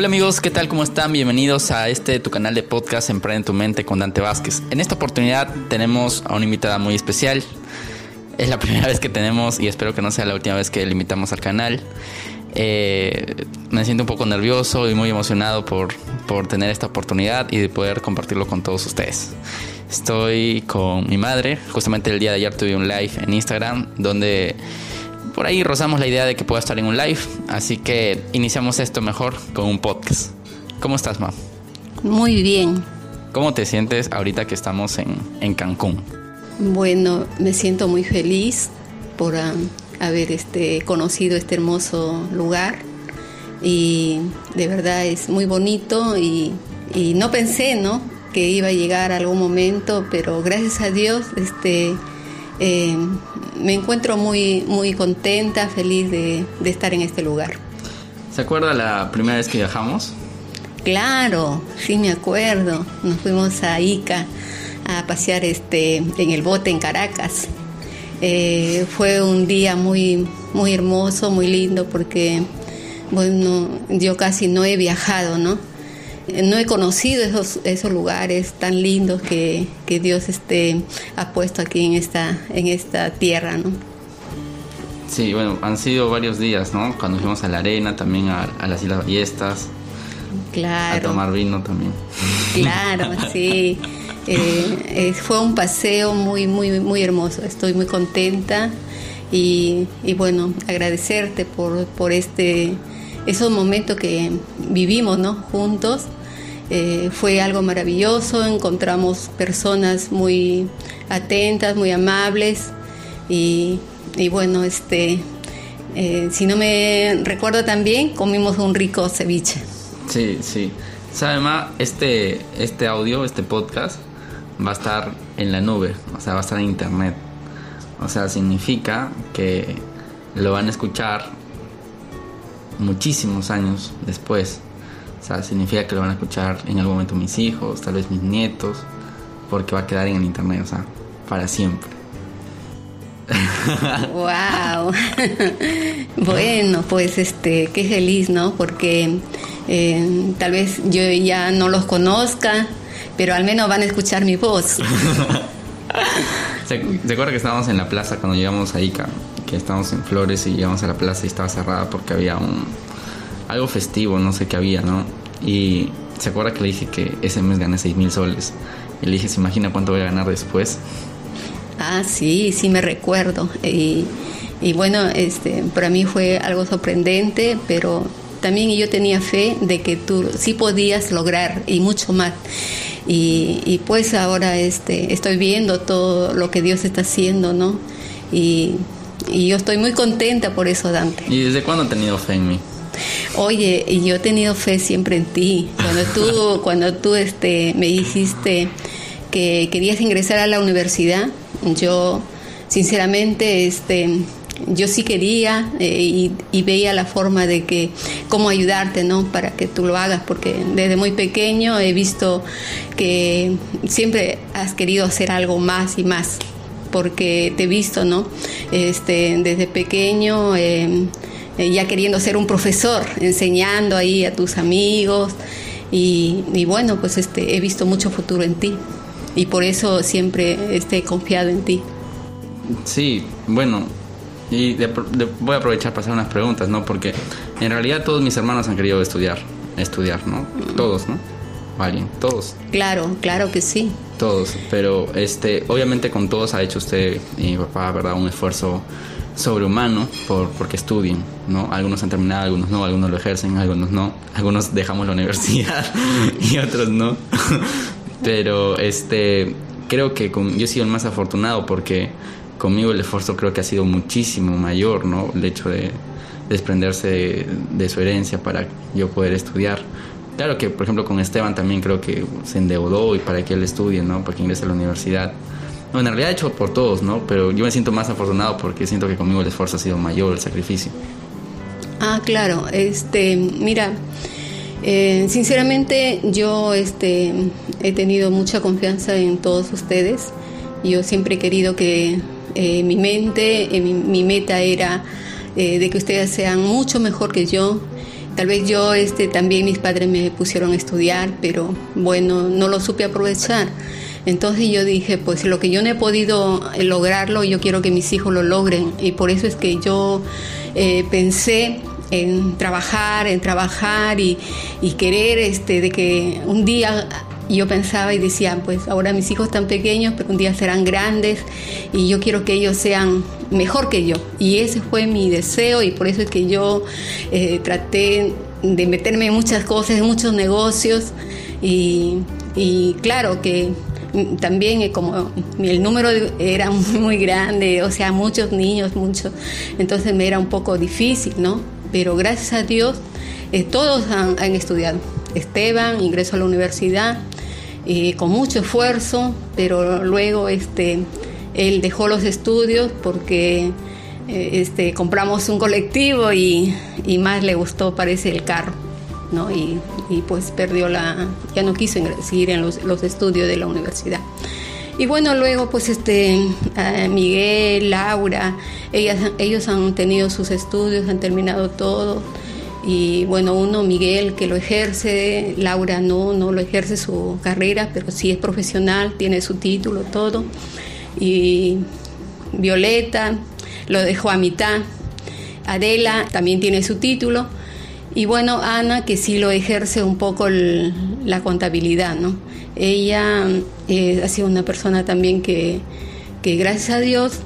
Hola amigos, ¿qué tal? ¿Cómo están? Bienvenidos a este tu canal de podcast Emprende tu mente con Dante Vázquez. En esta oportunidad tenemos a una invitada muy especial. Es la primera vez que tenemos y espero que no sea la última vez que le invitamos al canal. Eh, me siento un poco nervioso y muy emocionado por, por tener esta oportunidad y de poder compartirlo con todos ustedes. Estoy con mi madre. Justamente el día de ayer tuve un live en Instagram donde por ahí rozamos la idea de que pueda estar en un live, así que iniciamos esto mejor con un podcast. ¿Cómo estás, ma? Muy bien. ¿Cómo te sientes ahorita que estamos en, en Cancún? Bueno, me siento muy feliz por um, haber este, conocido este hermoso lugar y de verdad es muy bonito y, y no pensé, ¿no? que iba a llegar algún momento, pero gracias a Dios este, eh, me encuentro muy, muy contenta, feliz de, estar en este lugar. ¿Se acuerda la primera vez que viajamos? Claro, sí me acuerdo. Nos fuimos a Ica a pasear este, en el bote en Caracas. Eh, fue un día muy, muy hermoso, muy lindo, porque bueno, yo casi no he viajado, ¿no? No he conocido esos, esos lugares tan lindos que, Dios este, ha puesto aquí en esta, en esta tierra, ¿no? Sí, bueno, han sido varios días, ¿no? Cuando fuimos a la arena, también a, las Islas Ballestas. Claro. A tomar vino también. Claro, sí. Eh, fue un paseo muy, muy, muy hermoso. Estoy muy contenta y, y bueno, agradecerte por, por este, esos momentos que vivimos, ¿no? Juntos eh, fue algo maravilloso, encontramos personas muy atentas, muy amables y, bueno, este, eh, si no me recuerdo también, comimos un rico ceviche. Sí, sí. ¿Sabe más? Este, este audio, este podcast, va a estar en la nube, o sea, va a estar en internet. O sea, significa que lo van a escuchar muchísimos años después. O sea, significa que lo van a escuchar en algún momento mis hijos, tal vez mis nietos, porque va a quedar en el internet, o sea, para siempre. wow. bueno, pues este, qué feliz, ¿no? Porque eh, tal vez yo ya no los conozca, pero al menos van a escuchar mi voz. ¿Se, ¿Se acuerda que estábamos en la plaza cuando llegamos a Ica? Que estábamos en Flores y llegamos a la plaza y estaba cerrada porque había un, algo festivo, no sé qué había, ¿no? Y se acuerda que le dije que ese mes gané 6 mil soles. Y le dije, ¿se imagina cuánto voy a ganar después? Ah, sí, sí me recuerdo. Y, y bueno, este, para mí fue algo sorprendente, pero también yo tenía fe de que tú sí podías lograr y mucho más. Y, y, pues ahora este, estoy viendo todo lo que Dios está haciendo, ¿no? Y, y yo estoy muy contenta por eso, Dante. ¿Y desde cuándo ha tenido fe en mí? Oye, y yo he tenido fe siempre en ti. Cuando tú, cuando tú este, me dijiste que querías ingresar a la universidad, yo sinceramente este, yo sí quería eh, y, veía la forma de que cómo ayudarte no para que tú lo hagas porque desde muy pequeño he visto que siempre has querido hacer algo más y más porque te he visto no este desde pequeño eh, eh, ya queriendo ser un profesor, enseñando ahí a tus amigos. Y, bueno, pues este, he visto mucho futuro en ti y por eso siempre este, he confiado en ti. Sí, bueno, y voy a aprovechar para hacer unas preguntas, ¿no? Porque en realidad todos mis hermanos han querido estudiar, estudiar, ¿no? Todos, ¿no? Alguien, todos. Claro, claro que sí. Todos, pero este, obviamente con todos ha hecho usted y mi papá, ¿verdad? Un esfuerzo sobrehumano por, porque estudien, ¿no? Algunos han terminado, algunos no, algunos lo ejercen, algunos no, algunos dejamos la universidad y otros no. Pero este, creo que con, yo he sido el más afortunado porque conmigo el esfuerzo creo que ha sido muchísimo mayor, ¿no? El hecho de desprenderse de, su herencia para yo poder estudiar. Claro que, por ejemplo, con Esteban también creo que se endeudó y para que él estudie, ¿no? Para que ingrese a la universidad. No, en realidad he hecho por todos, ¿no? Pero yo me siento más afortunado porque siento que conmigo el esfuerzo ha sido mayor, el sacrificio. Ah, claro. Este, mira, eh, sinceramente yo este, he tenido mucha confianza en todos ustedes. Yo siempre he querido que eh, mi mente, eh, mi, meta era de que ustedes sean mucho mejor que yo, Tal vez yo, este, también mis padres me pusieron a estudiar, pero bueno, no lo supe aprovechar. Entonces yo dije, pues lo que yo no he podido eh, lograrlo, yo quiero que mis hijos lo logren. Y por eso es que yo eh, pensé en trabajar, en trabajar y, y, querer este, de que un día yo pensaba y decía, pues ahora mis hijos están pequeños, pero un día serán grandes y yo quiero que ellos sean mejor que yo. Y ese fue mi deseo y por eso es que yo eh, traté de meterme en muchas cosas, en muchos negocios y, y claro que también eh, como el número era muy grande, o sea, muchos niños, muchos, entonces me era un poco difícil, ¿no? Pero gracias a Dios eh, todos han, estudiado. Esteban ingresó a la universidad eh, con mucho esfuerzo, pero luego este, él dejó los estudios porque este, compramos un colectivo y, y más le gustó, parece, el carro. ¿no? Y, pues perdió la, ya no quiso seguir en los, los, estudios de la universidad. Y bueno, luego pues este, Miguel, Laura, ellas, ellos han tenido sus estudios, han terminado todo. Y bueno, uno, Miguel, que lo ejerce, Laura no, no lo ejerce su carrera, pero sí es profesional, tiene su título, todo. Y Violeta lo dejó a mitad. Adela también tiene su título y bueno, Ana, que sí lo ejerce un poco la contabilidad, ¿no? Ella eh, ha sido una persona también que, que gracias a Dios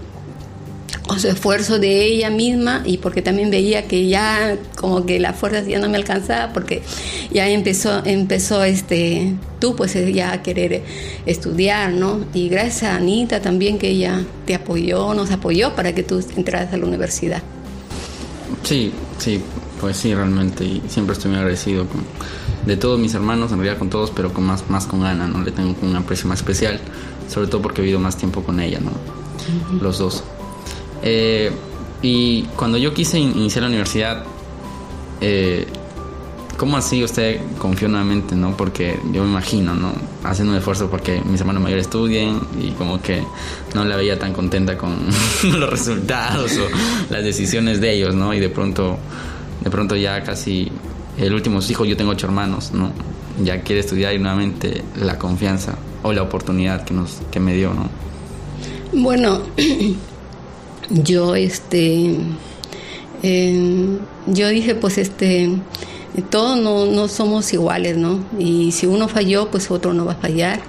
con su esfuerzo de ella misma y porque también veía que ya como que la fuerza ya no me alcanzaba porque ya empezó empezó este tú pues ya a querer estudiar no y gracias a Anita también que ella te apoyó nos apoyó para que tú entraras a la universidad sí sí pues sí, realmente, y siempre estoy muy agradecido con, de todos mis hermanos, en realidad con todos, pero con más, más con Ana, ¿no? Le tengo un aprecio más especial, sobre todo porque he vivido más tiempo con ella, ¿no? Los dos. Eh, y cuando yo quise iniciar la universidad, eh, ¿cómo así usted confió nuevamente, no? Porque yo me imagino, ¿no? Haciendo un esfuerzo porque mis hermanos mayores estudien y como que no la veía tan contenta con los resultados o las decisiones de ellos, ¿no? Y de pronto de pronto ya casi el último hijo, yo tengo ocho hermanos, ¿no? Ya quiere estudiar y nuevamente la confianza o la oportunidad que, nos, que me dio, ¿no? Bueno, yo este, eh, yo dije pues este, todos no, no somos iguales, ¿no? Y si uno falló, pues otro no va a fallar.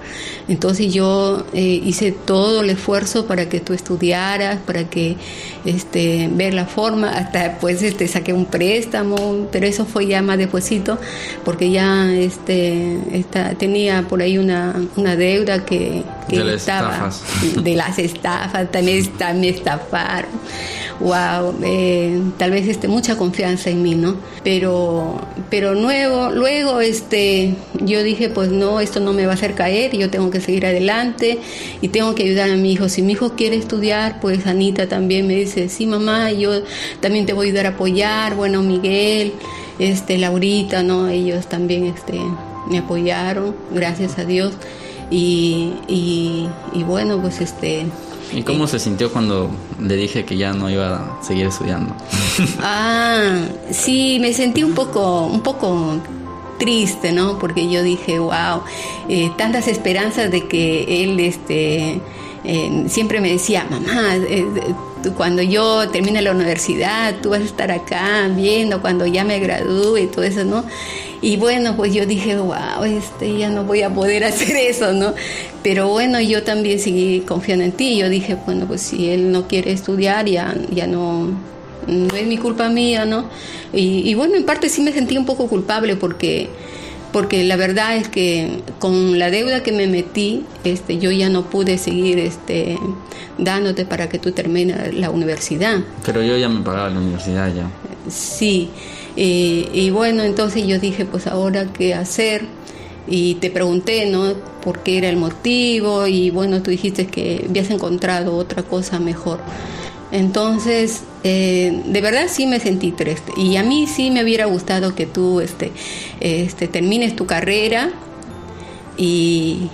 Entonces yo eh, hice todo el esfuerzo para que tú estudiaras, para que este, ver la forma, hasta pues este, saqué un préstamo, pero eso fue ya más despuesito, porque ya este, tenía por ahí una, una deuda que, que de estaba estafas. de las estafas, también me estafaron. Wow, eh, tal vez este, mucha confianza en mí, ¿no? Pero, pero luego, luego este, yo dije, pues no, esto no me va a hacer caer, yo tengo que seguir adelante y tengo que ayudar a mi hijo. Si mi hijo quiere estudiar, pues Anita también me dice, sí mamá, yo también te voy a ayudar a apoyar. Bueno, Miguel, este, Laurita, ¿no? Ellos también este, me apoyaron, gracias a Dios. Y, y, bueno, pues este... ¿Y cómo se sintió cuando le dije que ya no iba a seguir estudiando? ah, sí, me sentí un poco, un poco triste, ¿no? Porque yo dije, wow, eh, tantas esperanzas de que él, este, eh, siempre me decía, mamá, eh, cuando yo termine la universidad, tú vas a estar acá viendo cuando ya me gradúe y todo eso, ¿no? Y bueno, pues yo dije, wow, este, ya no voy a poder hacer eso, ¿no? Pero bueno, yo también seguí confiando en ti. Yo dije, bueno, pues si él no quiere estudiar, ya, ya no, no es mi culpa mía, ¿no? Y, bueno, en parte sí me sentí un poco culpable porque, porque la verdad es que con la deuda que me metí, este, yo ya no pude seguir este, dándote para que tú termines la universidad. Pero yo ya me pagaba la universidad ya. Sí, y bueno, entonces yo dije, pues ahora qué hacer. Y te pregunté, ¿no? ¿Por qué era el motivo? Y bueno, tú dijiste que habías encontrado otra cosa mejor. Entonces, eh, de verdad sí me sentí triste. Y a mí sí me hubiera gustado que tú este, este, termines tu carrera y,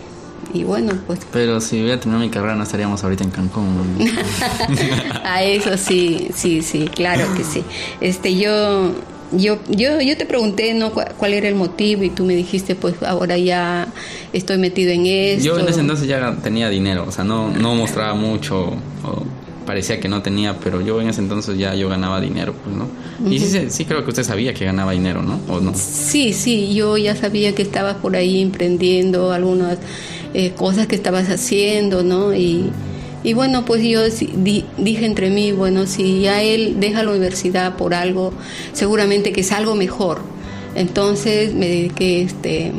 bueno, pues... Pero si hubiera terminado mi carrera no estaríamos ahorita en Cancún. a eso sí, sí, sí, claro que sí. Este, yo yo, yo, yo te pregunté ¿no? cuál era el motivo y tú me dijiste, pues ahora ya estoy metido en esto. Yo en ese entonces ya tenía dinero, o sea, no, no mostraba mucho, o parecía que no tenía, pero yo en ese entonces ya yo ganaba dinero, pues, ¿no? Y sí, sí creo que usted sabía que ganaba dinero, ¿no? ¿O no? Sí, sí, yo ya sabía que estabas por ahí emprendiendo algunas eh, cosas que estabas haciendo, ¿no? Y y bueno, pues yo dije entre mí, bueno, si ya él deja la universidad por algo, seguramente que es algo mejor. Entonces me dediqué este,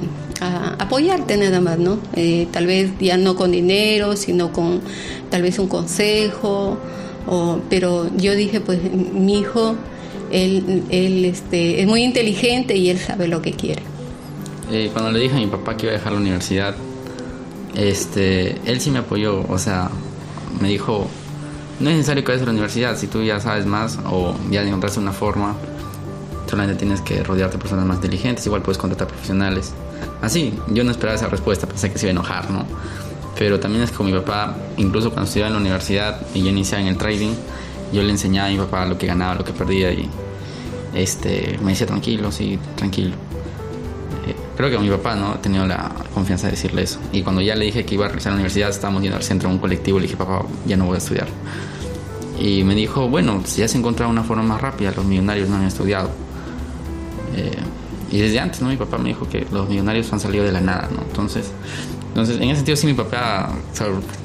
apoyarte nada más, ¿no? Eh, tal vez ya no con dinero, sino con tal vez un consejo, pero yo dije, pues mi hijo, él, él este, es muy inteligente y él sabe lo que quiere. Eh, cuando le dije a mi papá que iba a dejar la universidad, este, él sí me apoyó, o sea, me dijo, no es necesario que vayas a la universidad, si tú ya sabes más o ya encontraste una forma, solamente tienes que rodearte de personas más inteligentes, igual puedes contratar profesionales. Así, yo no esperaba esa respuesta, pensé que se iba a enojar, ¿no? Pero también es que mi papá, incluso cuando estudiaba en la universidad y yo iniciaba en el trading, yo le enseñaba a mi papá lo que ganaba, lo que perdía y este, me decía tranquilo, sí, tranquilo creo que mi papá no ha tenido la confianza de decirle eso. Y cuando ya le dije que iba a regresar a la universidad, estábamos yendo al centro en un colectivo, le dije, papá, ya no voy a estudiar. Y me dijo, bueno, si ya se encontrado una forma más rápida, los millonarios no han estudiado. Eh, y desde antes, ¿no? Mi papá me dijo que los millonarios han salido de la nada, ¿no? Entonces, entonces en ese sentido sí mi papá,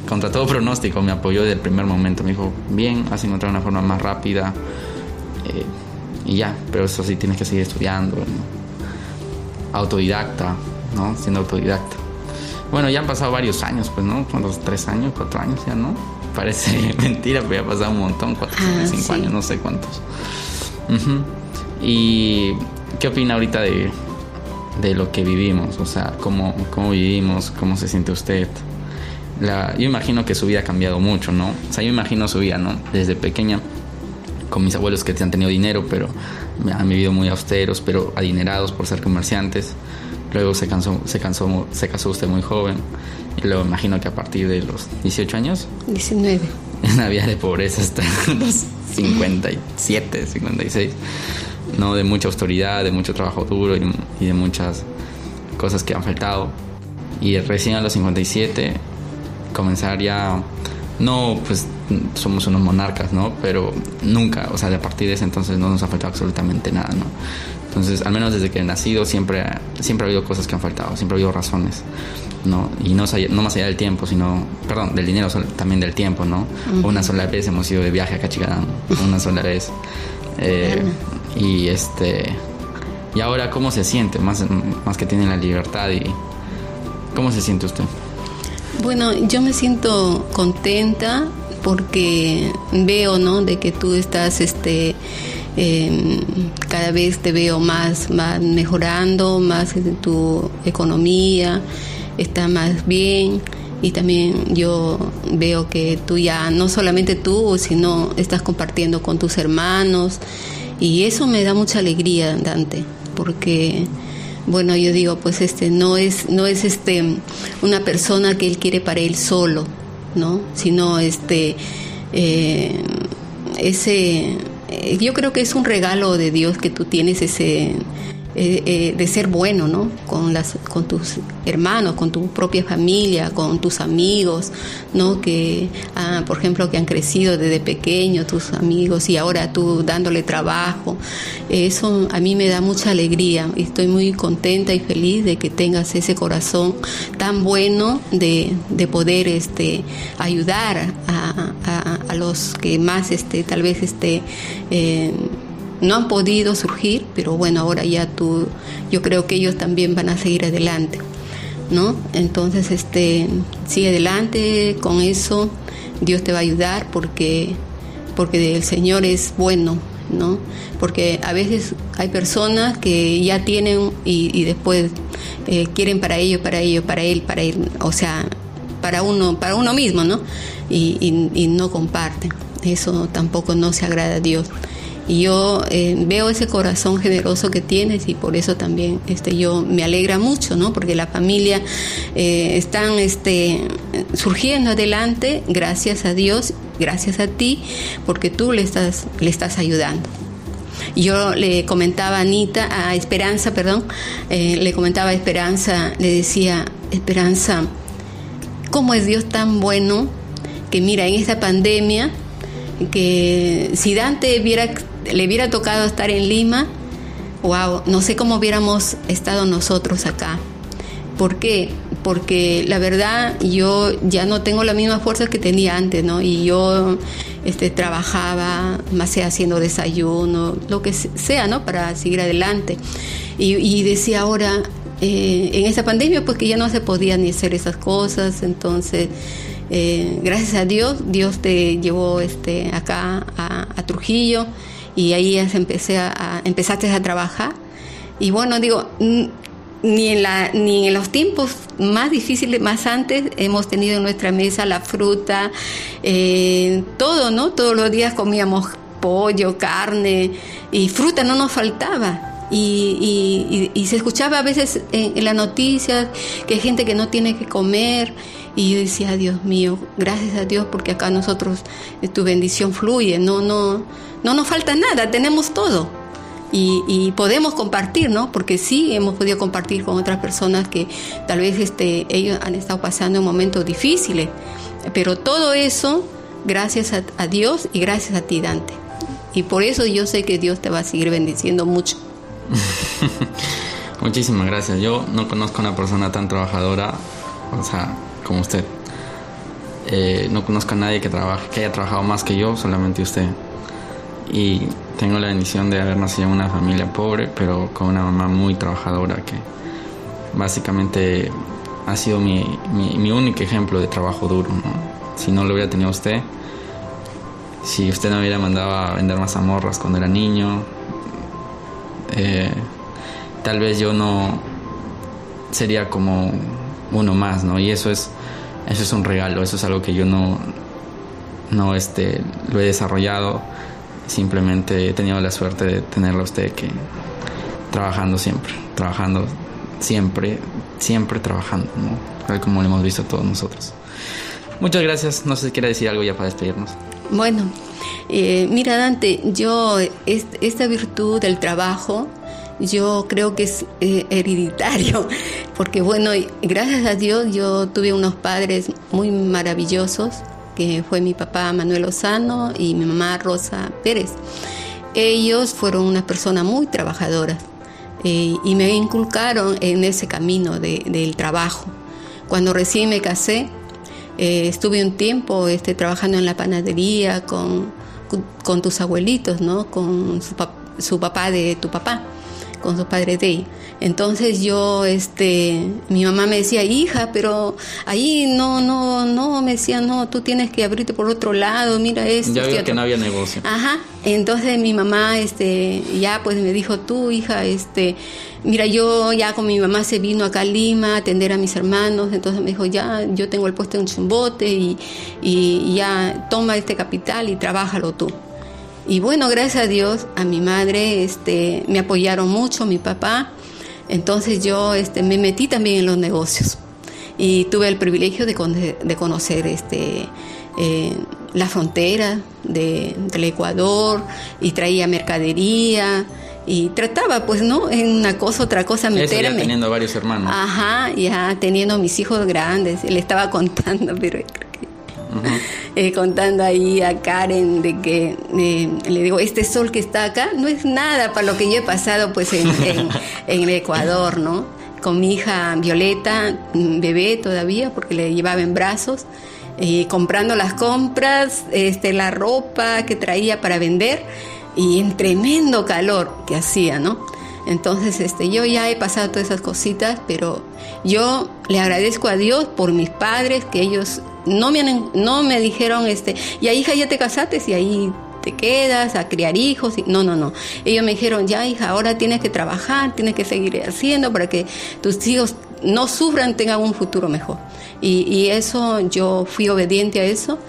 contra todo pronóstico, me apoyó desde el primer momento. Me dijo, bien, has encontrado una forma más rápida. Eh, y ya, pero eso sí tienes que seguir estudiando. ¿no? autodidacta, ¿no? Siendo autodidacta. Bueno, ya han pasado varios años, pues, ¿no? Unos tres años, cuatro años ya, ¿no? Parece mentira, pero ya ha pasado un montón, cuatro, ah, cinco años, no sé cuántos. ¿Y qué opina ahorita de, de lo que vivimos? O sea, ¿cómo, cómo vivimos? ¿Cómo se siente usted? La, yo imagino que su vida ha cambiado mucho, ¿no? O sea, yo imagino su vida, ¿no? Desde pequeña, con mis abuelos que han tenido dinero, pero han vivido muy austeros, pero adinerados por ser comerciantes. Luego se, cansó, se, cansó, se casó usted muy joven. Y luego imagino que a partir de los 18 años. 19. Una vida de pobreza hasta los 57, 56. ¿No? De mucha austeridad, de mucho trabajo duro y, y de muchas cosas que han faltado. Y recién a los 57 comenzar ya no, pues somos unos monarcas, ¿no? Pero nunca, o sea, de a partir de ese entonces no nos ha faltado absolutamente nada, ¿no? Entonces, al menos desde que he nacido, siempre, siempre ha habido cosas que han faltado, siempre ha habido razones, ¿no? Y no, no más allá del tiempo, sino, perdón, del dinero, también del tiempo, ¿no? Una sola vez hemos ido de viaje a Cachigadán, una sola vez. Eh, y este. Y ahora, ¿cómo se siente? Más, más que tiene la libertad y. ¿Cómo se siente usted? Bueno, yo me siento contenta porque veo, ¿no? De que tú estás, este, em, cada vez te veo más, más mejorando, más tu economía, está más bien y también yo veo que tú ya, no solamente tú, sino estás compartiendo con tus hermanos y eso me da mucha alegría, Dante, porque bueno, yo digo, pues este no es no es este una persona que él quiere para él solo, ¿no? Sino este eh, ese yo creo que es un regalo de Dios que tú tienes ese eh, eh, de ser bueno, ¿no? Con, las, con tus hermanos, con tu propia familia, con tus amigos, ¿no? Que, ah, por ejemplo, que han crecido desde pequeño, tus amigos, y ahora tú dándole trabajo. Eso a mí me da mucha alegría estoy muy contenta y feliz de que tengas ese corazón tan bueno de, de poder este, ayudar a, a, los que más este, tal vez este, eh, no han podido surgir, pero bueno, ahora ya tú, yo creo que ellos también van a seguir adelante, ¿no? Entonces, este, sigue adelante con eso, Dios te va a ayudar porque, porque el Señor es bueno, ¿no? Porque a veces hay personas que ya tienen y, después eh, quieren para ellos, para ellos, para él, para él, o sea, para uno, para uno mismo, ¿no? Y, y no comparten. Eso tampoco no se agrada a Dios. Y yo eh, veo ese corazón generoso que tienes y por eso también este, yo me alegra mucho, ¿no? Porque la familia eh, están este, surgiendo adelante gracias a Dios, gracias a ti, porque tú le estás, le estás ayudando. yo le comentaba a Anita, a Esperanza, perdón, eh, le comentaba Esperanza, le decía, Esperanza, ¿cómo es Dios tan bueno que mira, en esta pandemia, que si Dante hubiera, le hubiera tocado estar en Lima, wow, no sé cómo hubiéramos estado nosotros acá. ¿Por qué? Porque la verdad yo ya no tengo la misma fuerza que tenía antes, ¿no? Y yo este, trabajaba, más sea haciendo desayuno, lo que sea, ¿no? Para seguir adelante. Y, decía ahora, eh, en esta pandemia, pues que ya no se podía ni hacer esas cosas, entonces... Eh, gracias a Dios, Dios te llevó este, acá a Trujillo y ahí empecé a, empezaste a trabajar. Y bueno, digo, ni en, la, ni en los tiempos más difíciles, más antes, hemos tenido en nuestra mesa la fruta, eh, todo, ¿no? Todos los días comíamos pollo, carne y fruta no nos faltaba. Y, y, se escuchaba a veces en, en las noticias que hay gente que no tiene que comer y yo decía, Dios mío, gracias a Dios porque acá nosotros eh, tu bendición fluye, no, no, no nos falta nada, tenemos todo. Y, podemos compartir, ¿no? Porque sí hemos podido compartir con otras personas que tal vez este, ellos han estado pasando momentos difíciles. Pero todo eso, gracias a, Dios y gracias a ti, Dante. Y por eso yo sé que Dios te va a seguir bendiciendo mucho. Muchísimas gracias. Yo no conozco a una persona tan trabajadora, o sea, como usted. Eh, no conozco a nadie que, trabaje, que haya trabajado más que yo, solamente usted. Y tengo la bendición de haber nacido en una familia pobre, pero con una mamá muy trabajadora que básicamente ha sido mi, mi, único ejemplo de trabajo duro. Si no lo hubiera tenido usted, si usted no hubiera mandado a vender mazamorras cuando era niño, eh, tal vez yo no sería como uno más, ¿no? Y eso es eso es un regalo, eso es algo que yo no, no este, lo he desarrollado, simplemente he tenido la suerte de tenerlo a usted que trabajando siempre, trabajando siempre, siempre trabajando, ¿no? Tal como lo hemos visto todos nosotros. Muchas gracias, no sé si quiere decir algo ya para despedirnos. Bueno, eh, mira Dante, yo esta virtud del trabajo, yo creo que es eh, hereditario, porque bueno, gracias a Dios yo tuve unos padres muy maravillosos, que fue mi papá Manuel Lozano y mi mamá Rosa Pérez. Ellos fueron unas personas muy trabajadoras eh, y me inculcaron en ese camino del trabajo. Cuando recién me casé, eh, estuve un tiempo este, trabajando en la panadería con, tus abuelitos, ¿no? con su papá de tu papá con su padre de Entonces yo, este, mi mamá me decía, hija, pero ahí no, no, no, me decía, no, tú tienes que abrirte por otro lado, mira esto. Ya vio que no había negocio. Ajá, entonces mi mamá, este, ya pues me dijo, tú, hija, este, mira, yo ya con mi mamá se vino acá a Lima a atender a mis hermanos, entonces me dijo, ya, yo tengo el puesto en Chumbote y, y ya toma este capital y trabájalo tú. Y bueno, gracias a Dios, a mi madre este, me apoyaron mucho, mi papá. Entonces yo este, me metí también en los negocios. Y tuve el privilegio de, de conocer este, eh, la frontera de, del Ecuador y traía mercadería y trataba pues no en una cosa otra cosa meterme ya teniendo varios hermanos. Ajá ya teniendo mis hijos grandes le estaba contando pero eh, contando ahí a Karen de que eh, le digo, este sol que está acá no es nada para lo que yo he pasado pues en, en, Ecuador, ¿no? Con mi hija Violeta, bebé todavía, porque le llevaba en brazos, y comprando las compras, este, la ropa que traía para vender y en tremendo calor que hacía, ¿no? Entonces, este, yo ya he pasado todas esas cositas, pero yo le agradezco a Dios por mis padres, que ellos no me, no me dijeron, este, ya hija, ya te casaste y ahí te quedas a criar hijos. No, no, no. Ellos me dijeron, ya hija, ahora tienes que trabajar, tienes que seguir haciendo para que tus hijos no sufran, tengan un futuro mejor. Y, eso, yo fui obediente a eso.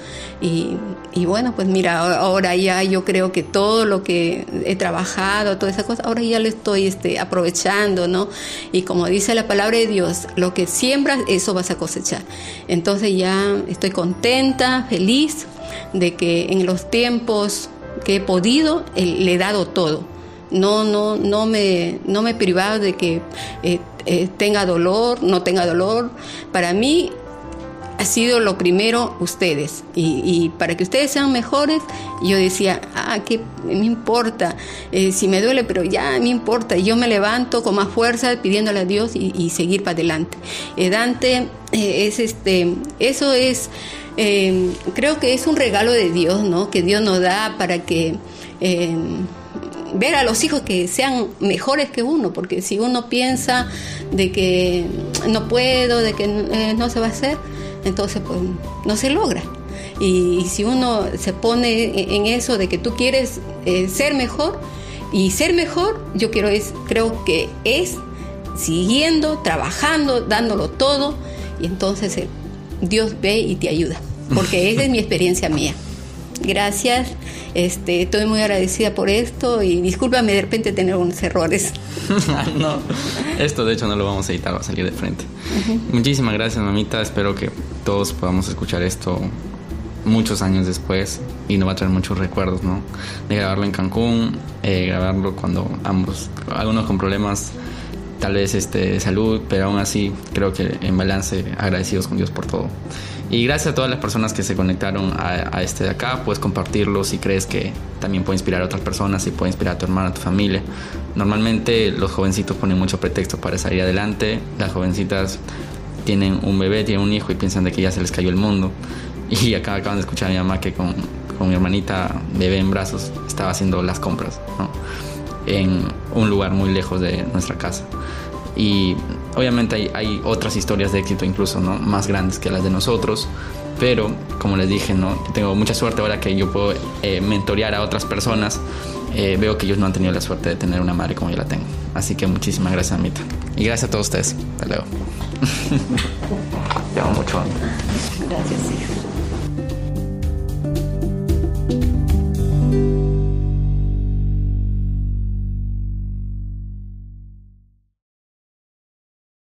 Y, y, bueno, pues mira, ahora ya yo creo que todo lo que he trabajado, toda esa cosa, ahora ya lo estoy este, aprovechando, ¿no? Y como dice la palabra de Dios, lo que siembras, eso vas a cosechar. Entonces ya estoy contenta, feliz de que en los tiempos que he podido, le he dado todo no, no, no me, no me privaba de que eh, eh, tenga dolor, no tenga dolor. Para mí ha sido lo primero ustedes. Y, para que ustedes sean mejores, yo decía, ah, ¿qué me importa? Eh, si me duele, pero ya me importa. Y yo me levanto con más fuerza pidiéndole a Dios y, seguir para adelante. Eh, Dante, eh, es este, eso es, creo que es un regalo de Dios, ¿no? Que Dios nos da para que ver a los hijos que sean mejores que uno, porque si uno piensa de que no puedo, de que no se va a hacer, entonces pues no se logra. Y, si uno se pone en eso de que tú quieres eh, ser mejor, y ser mejor, yo quiero es, creo que es siguiendo, trabajando, dándolo todo, y entonces eh, Dios ve y te ayuda, porque esa es mi experiencia mía. Gracias, este, estoy muy agradecida por esto y discúlpame de repente tener unos errores. no, esto de hecho no lo vamos a editar, va a salir de frente. Muchísimas gracias, mamita. Espero que todos podamos escuchar esto muchos años después y nos va a traer muchos recuerdos, ¿no? De grabarlo en Cancún, eh, grabarlo cuando ambos, algunos con problemas tal vez este, de salud, pero aún así creo que en balance agradecidos con Dios por todo. Y gracias a todas las personas que se conectaron a, este de acá, puedes compartirlo si crees que también puede inspirar a otras personas y puede inspirar a tu hermana, a tu familia. Normalmente los jovencitos ponen mucho pretexto para salir adelante, las jovencitas tienen un bebé, tienen un hijo y piensan de que ya se les cayó el mundo. Y acá acaban de escuchar a mi mamá que con, con mi hermanita bebé en brazos estaba haciendo las compras en un lugar muy lejos de nuestra casa. Y obviamente hay, otras historias de éxito incluso, ¿no? Más grandes que las de nosotros. Pero, como les dije, ¿no? Tengo mucha suerte ahora que yo puedo eh, mentorear a otras personas. Eh, veo que ellos no han tenido la suerte de tener una madre como yo la tengo. Así que muchísimas gracias, Amita. Y gracias a todos ustedes. Hasta luego. Te mucho. Gracias, hijo.